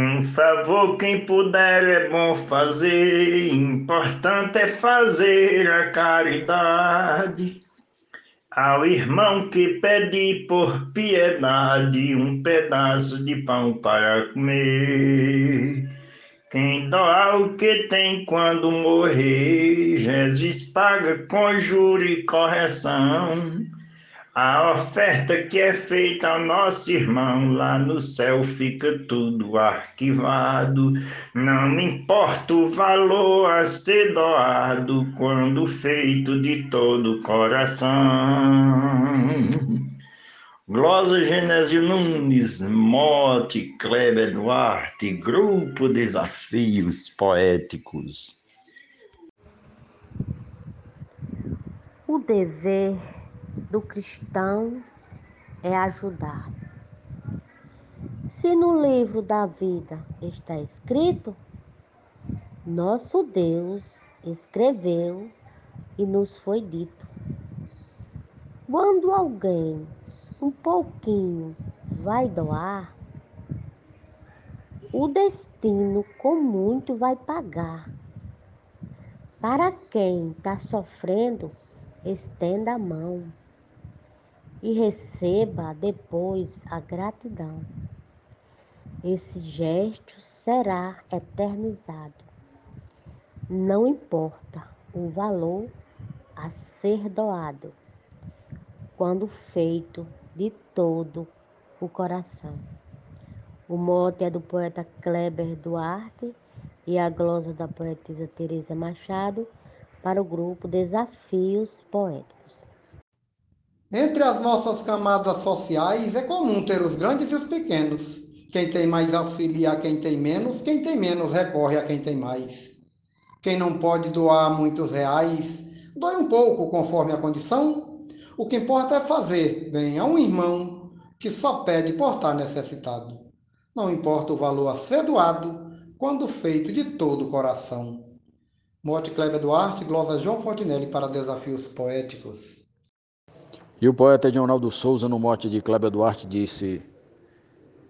Um favor, quem puder é bom fazer, importante é fazer a caridade. Ao irmão que pede por piedade um pedaço de pão para comer. Quem doar o que tem quando morrer, Jesus paga com juro e correção. A oferta que é feita ao nosso irmão lá no céu fica tudo arquivado. Não importa o valor a ser doado quando feito de todo o coração. Glosa Genésio Nunes, Mote Kleber Duarte, Grupo Desafios Poéticos. O dever do cristão é ajudar. Se no livro da vida está escrito, nosso Deus escreveu e nos foi dito. Quando alguém um pouquinho vai doar, o destino com muito vai pagar. Para quem está sofrendo, estenda a mão e receba depois a gratidão. Esse gesto será eternizado. Não importa o valor a ser doado, quando feito de todo o coração. O mote é do poeta Kleber Duarte e a glosa da poetisa Teresa Machado para o grupo Desafios Poéticos. Entre as nossas camadas sociais é comum ter os grandes e os pequenos. Quem tem mais auxilia a quem tem menos, quem tem menos recorre a quem tem mais. Quem não pode doar muitos reais, doe um pouco conforme a condição. O que importa é fazer bem a um irmão que só pede por estar necessitado. Não importa o valor a ser doado, quando feito de todo o coração. Mote Kleber Duarte, glosa João Fontinelli para Desafios Poéticos. E o poeta Edionaldo Souza, no mote de Cléber Duarte, disse: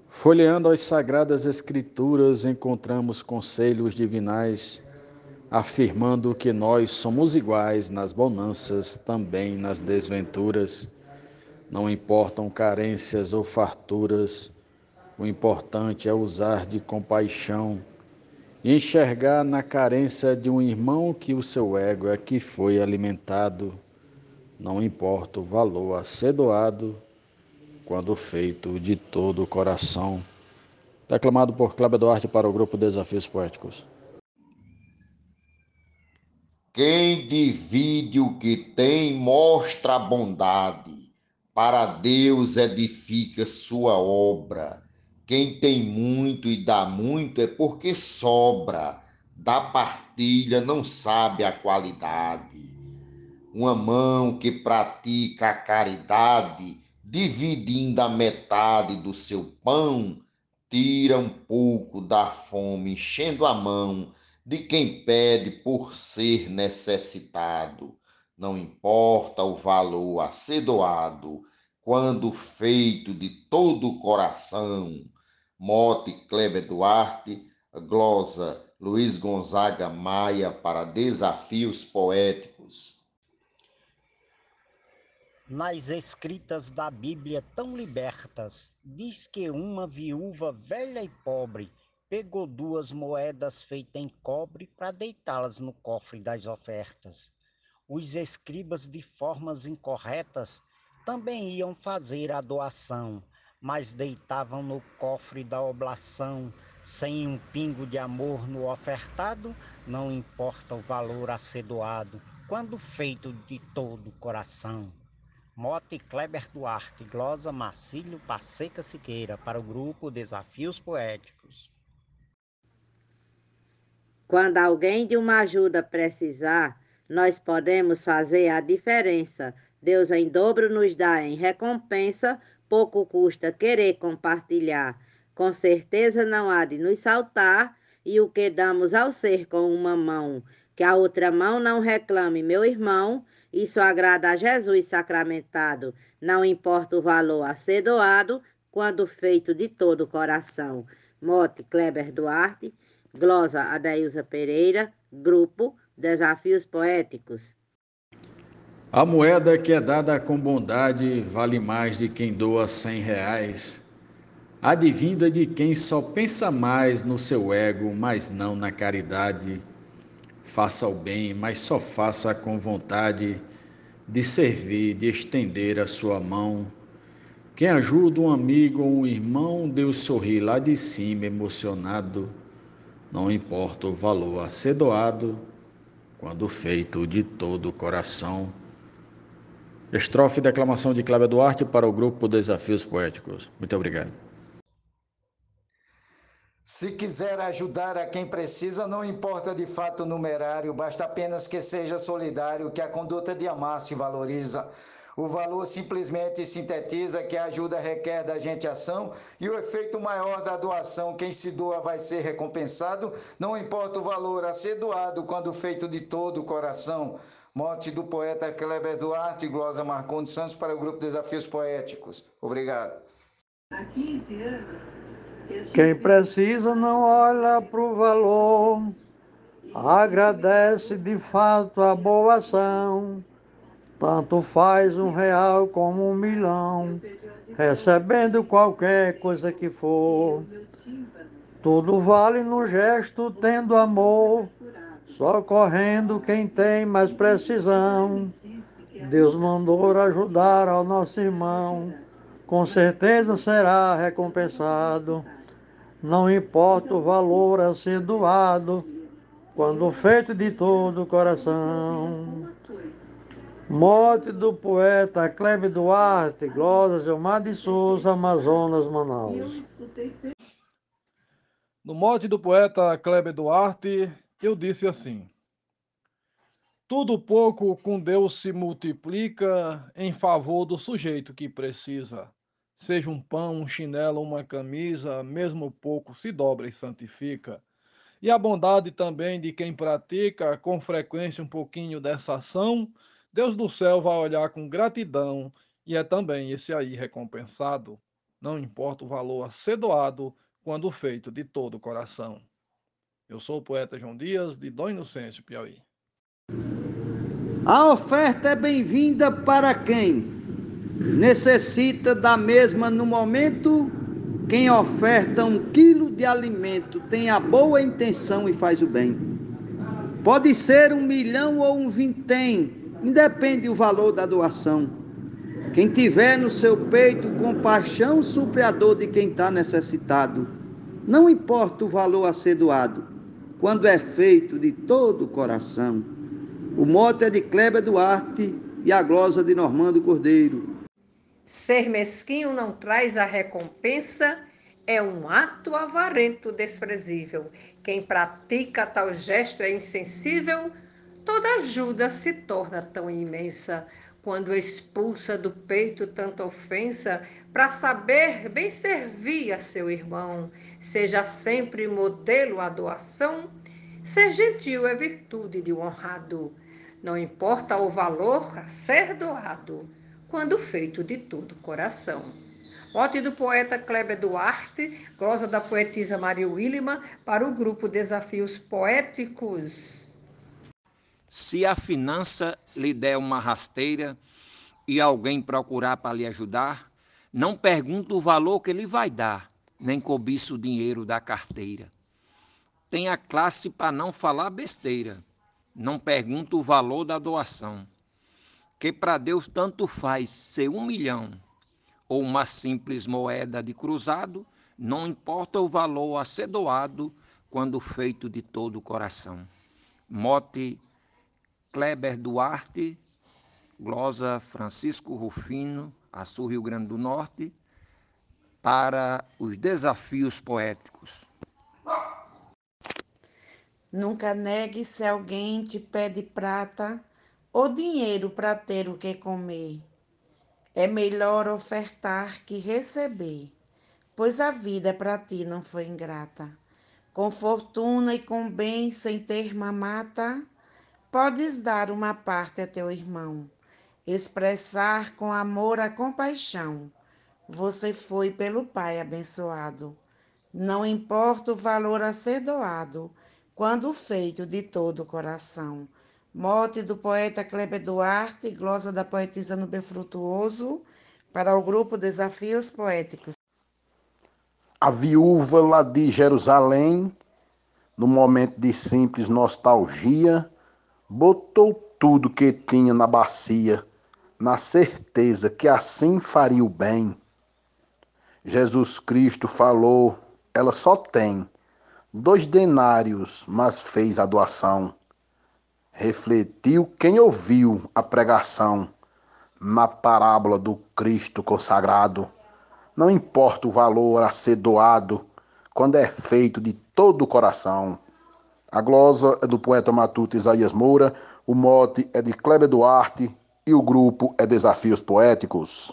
Folheando as sagradas escrituras, encontramos conselhos divinais, afirmando que nós somos iguais nas bonanças, também nas desventuras. Não importam carências ou farturas, o importante é usar de compaixão e enxergar na carência de um irmão que o seu ego é que foi alimentado não importa o valor a ser doado, quando feito de todo o coração. Declamado por Cláudio Duarte para o grupo Desafios Poéticos. Quem divide o que tem mostra a bondade, para Deus edifica sua obra. Quem tem muito e dá muito é porque sobra, da partilha não sabe a qualidade uma mão que pratica a caridade, dividindo a metade do seu pão, tira um pouco da fome, enchendo a mão de quem pede por ser necessitado. Não importa o valor a ser doado, quando feito de todo o coração. Mote Kleber Duarte, glosa Luiz Gonzaga Maia para Desafios Poéticos nas escritas da Bíblia tão libertas, diz que uma viúva velha e pobre pegou duas moedas feitas em cobre para deitá-las no cofre das ofertas. Os escribas de formas incorretas também iam fazer a doação, mas deitavam no cofre da oblação, sem um pingo de amor no ofertado, não importa o valor a ser doado, quando feito de todo o coração. Mote Kleber Duarte, glosa Marcílio Passeca Siqueira, para o grupo Desafios Poéticos. Quando alguém de uma ajuda precisar, nós podemos fazer a diferença. Deus em dobro nos dá em recompensa, pouco custa querer compartilhar. Com certeza não há de nos saltar, e o que damos ao ser com uma mão, que a outra mão não reclame, meu irmão, isso agrada a Jesus sacramentado. Não importa o valor a ser doado, quando feito de todo o coração. Mote Kleber Duarte, glosa Adailza Pereira, grupo Desafios Poéticos. A moeda que é dada com bondade vale mais de quem doa cem reais. Advinda de quem só pensa mais no seu ego, mas não na caridade. Faça o bem, mas só faça com vontade de servir, de estender a sua mão. Quem ajuda um amigo ou um irmão, Deus sorri lá de cima, emocionado. Não importa o valor a ser doado, quando feito de todo o coração. Estrofe e declamação de Cláudia Duarte para o grupo Desafios Poéticos. Muito obrigado. Se quiser ajudar a quem precisa, não importa de fato o numerário, basta apenas que seja solidário, que a conduta de amar se valoriza. O valor simplesmente sintetiza que a ajuda requer da gente ação e o efeito maior da doação, quem se doa vai ser recompensado, não importa o valor a ser doado quando feito de todo o coração. Morte do poeta Kleber Duarte, glosa Marcondes Santos para o grupo Desafios Poéticos. Obrigado. Quem precisa não olha para o valor, agradece de fato a boa ação. Tanto faz um real como um milhão, recebendo qualquer coisa que for. Tudo vale no gesto, tendo amor, socorrendo quem tem mais precisão. Deus mandou ajudar ao nosso irmão, com certeza será recompensado. Não importa o valor a ser doado, quando feito de todo o coração. Morte do poeta Cleve Duarte, Glória Gilmar de Souza, Amazonas, Manaus. No mote do poeta Kleber Duarte, eu disse assim: Tudo pouco com Deus se multiplica em favor do sujeito que precisa. Seja um pão, um chinelo, uma camisa, mesmo pouco se dobra e santifica. E a bondade também de quem pratica com frequência um pouquinho dessa ação, Deus do céu vai olhar com gratidão e é também esse aí recompensado. Não importa o valor a ser doado, quando feito de todo o coração. Eu sou o poeta João Dias, de Dom Inocêncio, Piauí. A oferta é bem-vinda para quem necessita da mesma no momento. Quem oferta um quilo de alimento tem a boa intenção e faz o bem. Pode ser um milhão ou um vintém, independe o valor da doação. Quem tiver no seu peito compaixão supre a dor de quem está necessitado. Não importa o valor a ser doado, quando é feito de todo o coração. O mote é de Kleber Duarte e a glosa de Normando Cordeiro. Ser mesquinho não traz a recompensa, é um ato avarento desprezível. Quem pratica tal gesto é insensível, toda ajuda se torna tão imensa. Quando expulsa do peito tanta ofensa, para saber bem servir a seu irmão, seja sempre modelo a doação, ser gentil é virtude de um honrado. Não importa o valor a ser doado quando feito de todo coração. Mote do poeta Kleber Duarte, glosa da poetisa Maria Willima, para o grupo Desafios Poéticos. Se a finança lhe der uma rasteira e alguém procurar para lhe ajudar, não pergunta o valor que ele vai dar, nem cobiça o dinheiro da carteira. Tenha classe para não falar besteira, não pergunta o valor da doação que para Deus tanto faz ser um milhão ou uma simples moeda de cruzado, não importa o valor a ser doado quando feito de todo o coração. Mote Kleber Duarte, glosa Francisco Rufino, Açu Rio Grande do Norte, para os desafios poéticos. Nunca negue se alguém te pede prata ou dinheiro para ter o que comer. É melhor ofertar que receber, pois a vida para ti não foi ingrata. Com fortuna e com bem, sem ter mamata, podes dar uma parte a teu irmão, expressar com amor a compaixão. Você foi pelo Pai abençoado. Não importa o valor a ser doado, quando feito de todo o coração. Mote do poeta Kleber Duarte, glosa da poetisa Nube Frutuoso, para o grupo Desafios Poéticos. A viúva lá de Jerusalém, no momento de simples nostalgia, botou tudo que tinha na bacia, na certeza que assim faria o bem. Jesus Cristo falou, ela só tem dois denários, mas fez a doação. Refletiu quem ouviu a pregação na parábola do Cristo consagrado. Não importa o valor a ser doado, quando é feito de todo o coração. A glosa é do poeta matuto Isaías Moura, o mote é de Kleber Duarte e o grupo é Desafios Poéticos.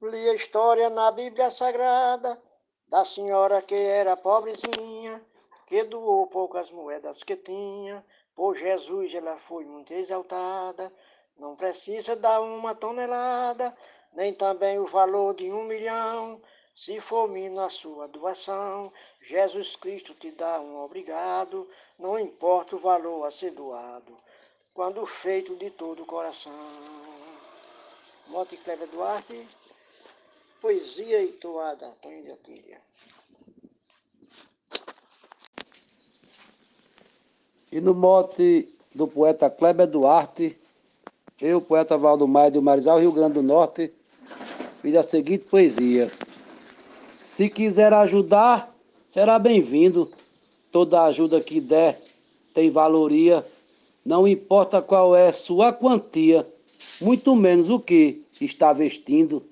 Li a história na Bíblia Sagrada da senhora que era pobrezinha, que doou poucas moedas que tinha. Por Jesus ela foi muito exaltada. Não precisa dar uma tonelada, nem também o valor de um milhão. Se for mínimo a sua doação, Jesus Cristo te dá um obrigado, não importa o valor a ser doado, quando feito de todo o coração. Mote Cleber Duarte, poesia e toada, Antônio de Atilha. E no mote do poeta Kleber Duarte, eu, poeta Valdo Maia de Marizal, Rio Grande do Norte, fiz a seguinte poesia. Se quiser ajudar, será bem-vindo. Toda ajuda que der tem valoria. Não importa qual é sua quantia, muito menos o que está vestindo.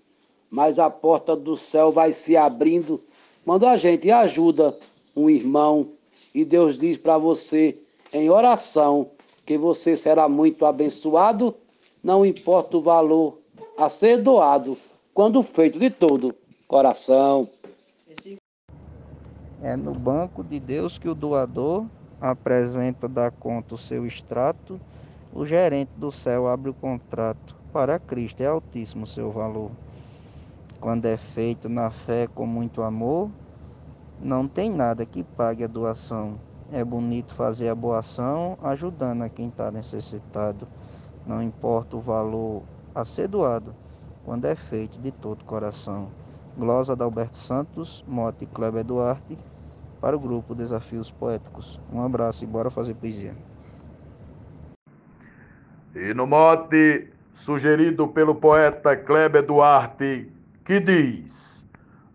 Mas a porta do céu vai se abrindo quando a gente ajuda um irmão. E Deus diz para você em oração que você será muito abençoado. Não importa o valor a ser doado, quando feito de todo coração. É no banco de Deus que o doador apresenta da conta o seu extrato, o gerente do céu abre o contrato. Para Cristo é altíssimo o seu valor. Quando é feito na fé com muito amor, não tem nada que pague a doação. É bonito fazer a boa ação, ajudando a quem está necessitado. Não importa o valor a ser doado, quando é feito de todo coração. Glosa da Alberto Santos, Mote Kleber Duarte, para o grupo Desafios Poéticos. Um abraço e bora fazer poesia. E no mote sugerido pelo poeta Kleber Duarte, que diz: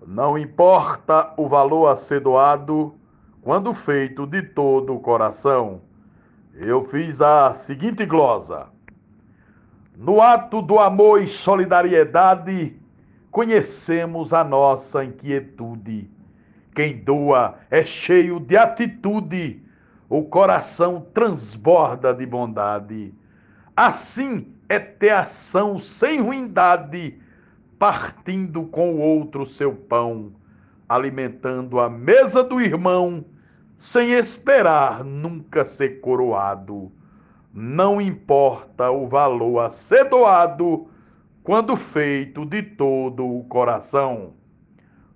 Não importa o valor a ser doado, quando feito de todo o coração. Eu fiz a seguinte glosa: No ato do amor e solidariedade, conhecemos a nossa inquietude quem doa é cheio de atitude, o coração transborda de bondade. Assim é ter ação sem ruindade, partindo com o outro seu pão, alimentando a mesa do irmão, sem esperar nunca ser coroado. Não importa o valor a ser doado, quando feito de todo o coração.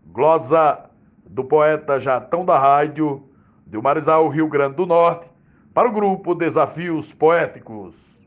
Glosa do poeta Jatão da Rádio, de Marizal, Rio Grande do Norte, para o grupo Desafios Poéticos.